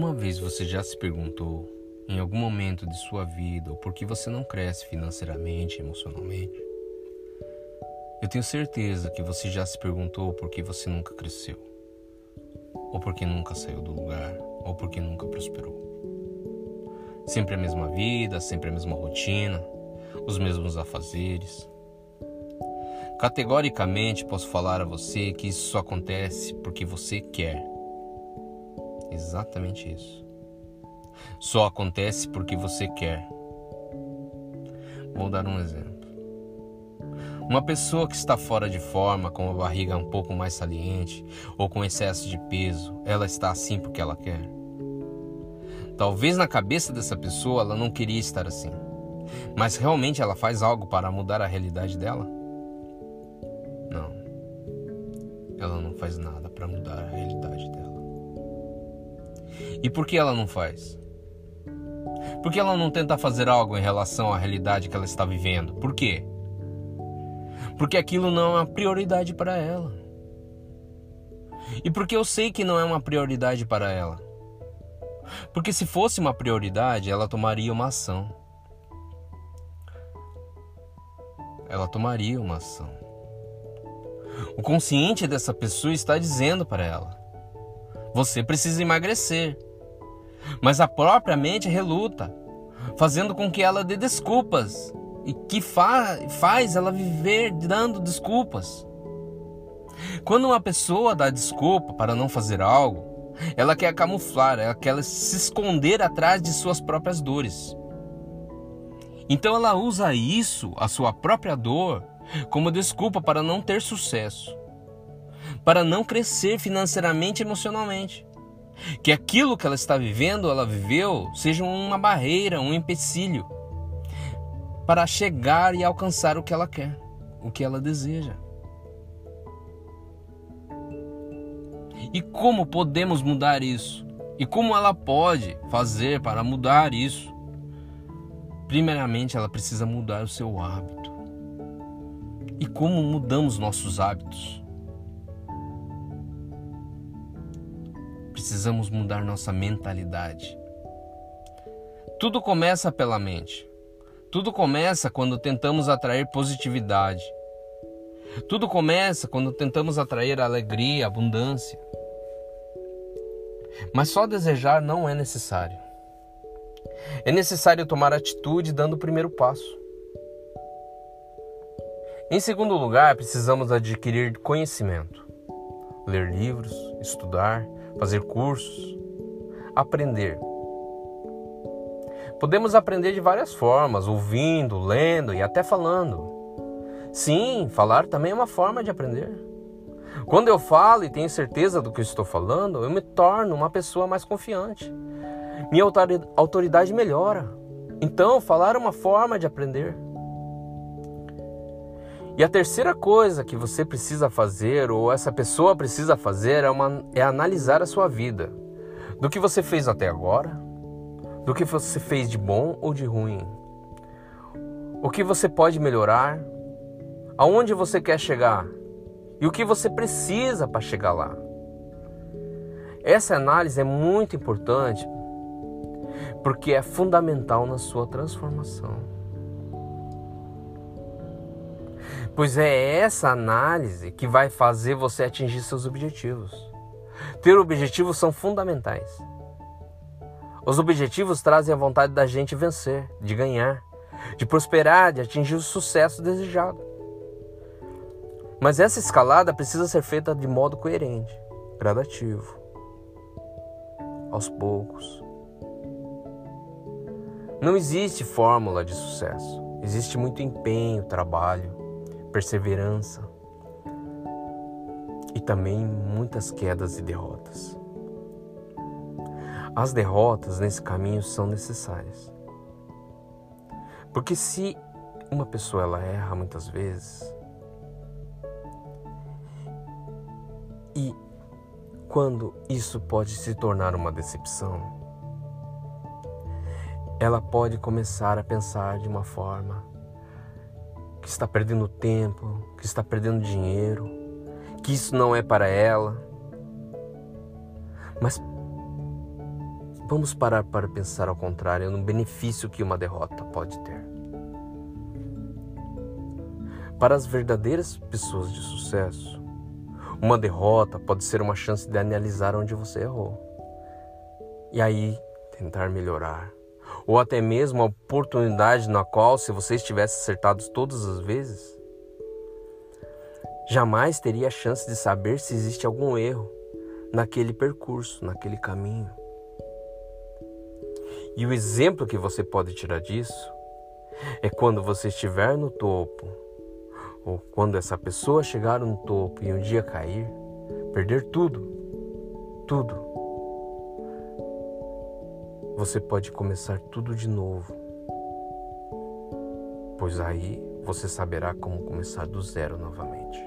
Alguma vez você já se perguntou, em algum momento de sua vida, o porquê você não cresce financeiramente, emocionalmente? Eu tenho certeza que você já se perguntou por que você nunca cresceu, ou porque nunca saiu do lugar, ou porque nunca prosperou. Sempre a mesma vida, sempre a mesma rotina, os mesmos afazeres. Categoricamente posso falar a você que isso só acontece porque você quer. Exatamente isso. Só acontece porque você quer. Vou dar um exemplo. Uma pessoa que está fora de forma, com a barriga um pouco mais saliente ou com excesso de peso, ela está assim porque ela quer. Talvez na cabeça dessa pessoa ela não queria estar assim, mas realmente ela faz algo para mudar a realidade dela? Não. Ela não faz nada para mudar a realidade dela. E por que ela não faz? Por que ela não tenta fazer algo em relação à realidade que ela está vivendo? Por quê? porque aquilo não é uma prioridade para ela. E porque eu sei que não é uma prioridade para ela. Porque se fosse uma prioridade, ela tomaria uma ação. Ela tomaria uma ação. O consciente dessa pessoa está dizendo para ela: você precisa emagrecer. Mas a própria mente reluta, fazendo com que ela dê desculpas e que fa faz ela viver dando desculpas. Quando uma pessoa dá desculpa para não fazer algo, ela quer camuflar, ela quer se esconder atrás de suas próprias dores. Então ela usa isso, a sua própria dor, como desculpa para não ter sucesso, para não crescer financeiramente e emocionalmente. Que aquilo que ela está vivendo, ela viveu, seja uma barreira, um empecilho para chegar e alcançar o que ela quer, o que ela deseja. E como podemos mudar isso? E como ela pode fazer para mudar isso? Primeiramente, ela precisa mudar o seu hábito. E como mudamos nossos hábitos? Precisamos mudar nossa mentalidade. Tudo começa pela mente. Tudo começa quando tentamos atrair positividade. Tudo começa quando tentamos atrair alegria, abundância. Mas só desejar não é necessário. É necessário tomar atitude dando o primeiro passo. Em segundo lugar, precisamos adquirir conhecimento, ler livros, estudar, fazer cursos, aprender Podemos aprender de várias formas, ouvindo, lendo e até falando. Sim, falar também é uma forma de aprender. Quando eu falo e tenho certeza do que estou falando, eu me torno uma pessoa mais confiante. Minha autoridade melhora. Então, falar é uma forma de aprender. E a terceira coisa que você precisa fazer, ou essa pessoa precisa fazer, é, uma, é analisar a sua vida. Do que você fez até agora, do que você fez de bom ou de ruim, o que você pode melhorar, aonde você quer chegar e o que você precisa para chegar lá. Essa análise é muito importante porque é fundamental na sua transformação. Pois é essa análise que vai fazer você atingir seus objetivos. Ter objetivos são fundamentais. Os objetivos trazem a vontade da gente vencer, de ganhar, de prosperar, de atingir o sucesso desejado. Mas essa escalada precisa ser feita de modo coerente, gradativo, aos poucos. Não existe fórmula de sucesso. Existe muito empenho, trabalho, perseverança e também muitas quedas e derrotas. As derrotas nesse caminho são necessárias. Porque se uma pessoa ela erra muitas vezes e quando isso pode se tornar uma decepção, ela pode começar a pensar de uma forma que está perdendo tempo, que está perdendo dinheiro, que isso não é para ela. Mas Vamos parar para pensar ao contrário no benefício que uma derrota pode ter. Para as verdadeiras pessoas de sucesso, uma derrota pode ser uma chance de analisar onde você errou. E aí tentar melhorar. Ou até mesmo a oportunidade na qual, se você estivesse acertado todas as vezes, jamais teria a chance de saber se existe algum erro naquele percurso, naquele caminho. E o exemplo que você pode tirar disso é quando você estiver no topo ou quando essa pessoa chegar no topo e um dia cair, perder tudo, tudo, você pode começar tudo de novo. Pois aí você saberá como começar do zero novamente.